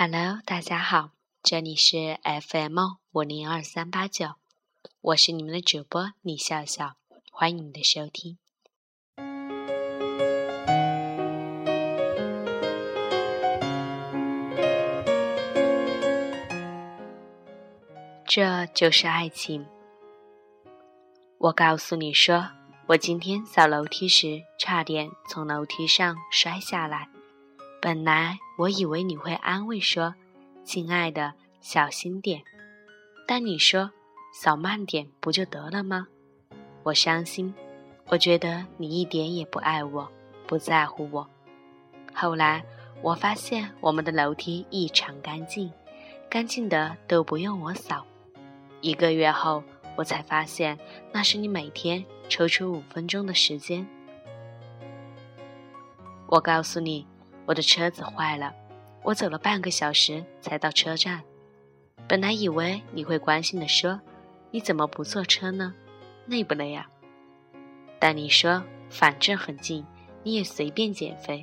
Hello，大家好，这里是 FM 五零二三八九，我是你们的主播李笑笑，欢迎你的收听。这就是爱情。我告诉你说，我今天扫楼梯时差点从楼梯上摔下来。本来我以为你会安慰说：“亲爱的，小心点。”但你说：“扫慢点不就得了吗？”我伤心，我觉得你一点也不爱我，不在乎我。后来我发现我们的楼梯异常干净，干净的都不用我扫。一个月后，我才发现那是你每天抽出五分钟的时间。我告诉你。我的车子坏了，我走了半个小时才到车站。本来以为你会关心的说：“你怎么不坐车呢？累不累呀？”但你说：“反正很近，你也随便减肥。”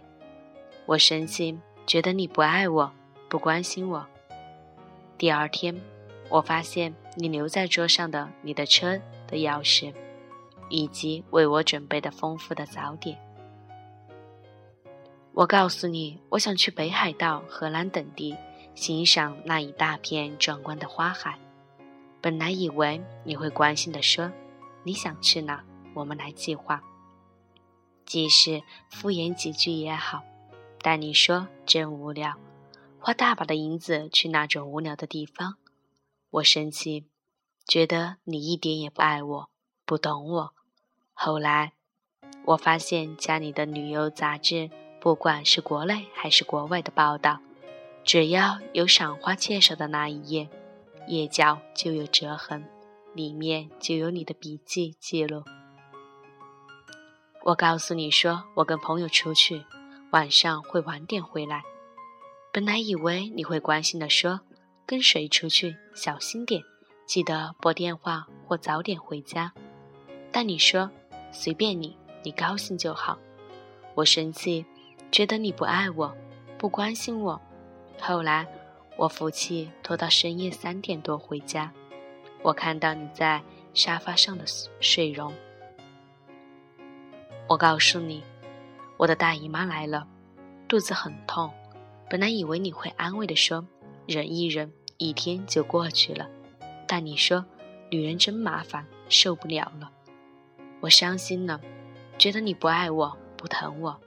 我生气，觉得你不爱我，不关心我。第二天，我发现你留在桌上的你的车的钥匙，以及为我准备的丰富的早点。我告诉你，我想去北海道、荷兰等地欣赏那一大片壮观的花海。本来以为你会关心的说：“你想去哪？我们来计划。”即使敷衍几句也好，但你说真无聊，花大把的银子去那种无聊的地方。我生气，觉得你一点也不爱我，不懂我。后来，我发现家里的旅游杂志。不管是国内还是国外的报道，只要有赏花介绍的那一页，页角就有折痕，里面就有你的笔记记录。我告诉你说，我跟朋友出去，晚上会晚点回来。本来以为你会关心的说，跟谁出去，小心点，记得拨电话或早点回家。但你说随便你，你高兴就好。我生气。觉得你不爱我，不关心我。后来，我服气拖到深夜三点多回家。我看到你在沙发上的睡容。我告诉你，我的大姨妈来了，肚子很痛。本来以为你会安慰的说，忍一忍，一天就过去了。但你说，女人真麻烦，受不了了。我伤心了，觉得你不爱我，不疼我。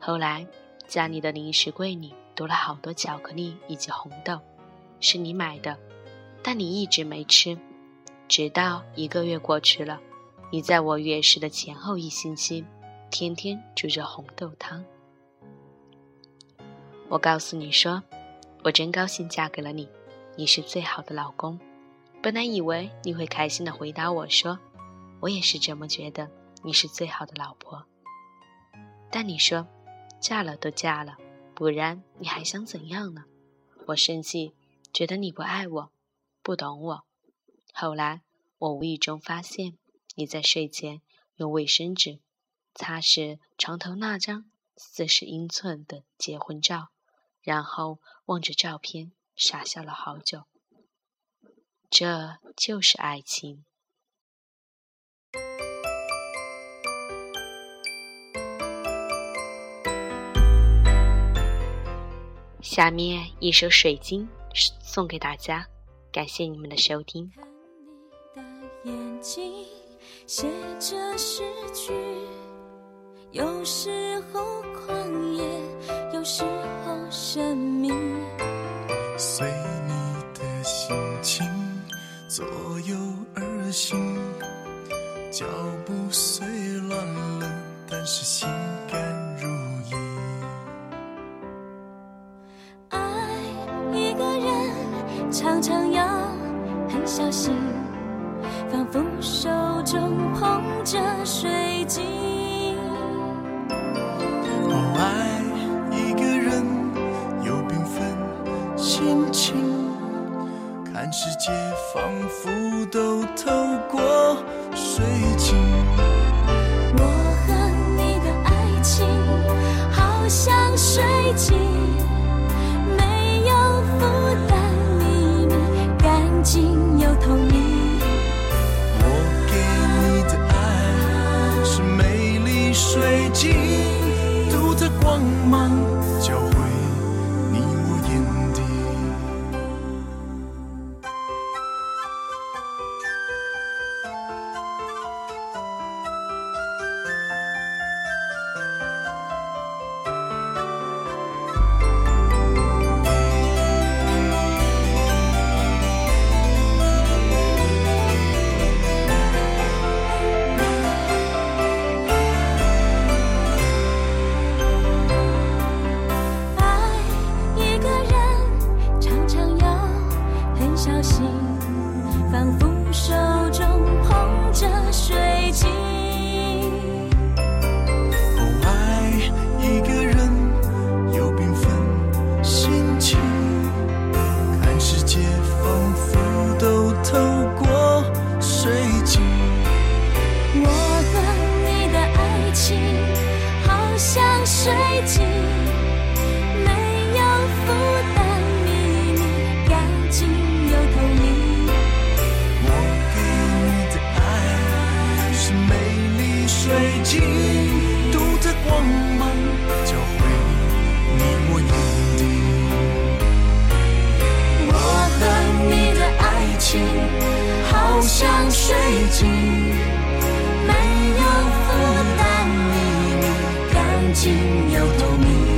后来，家里的零食柜里多了好多巧克力以及红豆，是你买的，但你一直没吃。直到一个月过去了，你在我月事的前后一星期，天天煮着红豆汤。我告诉你说，我真高兴嫁给了你，你是最好的老公。本来以为你会开心的回答我说，我也是这么觉得，你是最好的老婆。但你说。嫁了都嫁了，不然你还想怎样呢？我生气，觉得你不爱我，不懂我。后来我无意中发现你在睡前用卫生纸擦拭床头那张四十英寸的结婚照，然后望着照片傻笑了好久。这就是爱情。下面一首《水晶》送给大家，感谢你们的收听。眼睛写着诗句，有时候狂野，有时候神秘。随你的心情左右而行，脚步虽乱了，但是心甘。心，仿佛手中捧着水晶。哦，爱一个人有缤纷心情，看世界仿佛都透过水晶。我和你的爱情好像水晶，没有负担，秘密，干净又透明。我给你的爱是美丽水晶，独特光芒交汇你我眼底。我和你的爱情，好像水晶。心有负担，秘密干净又透明。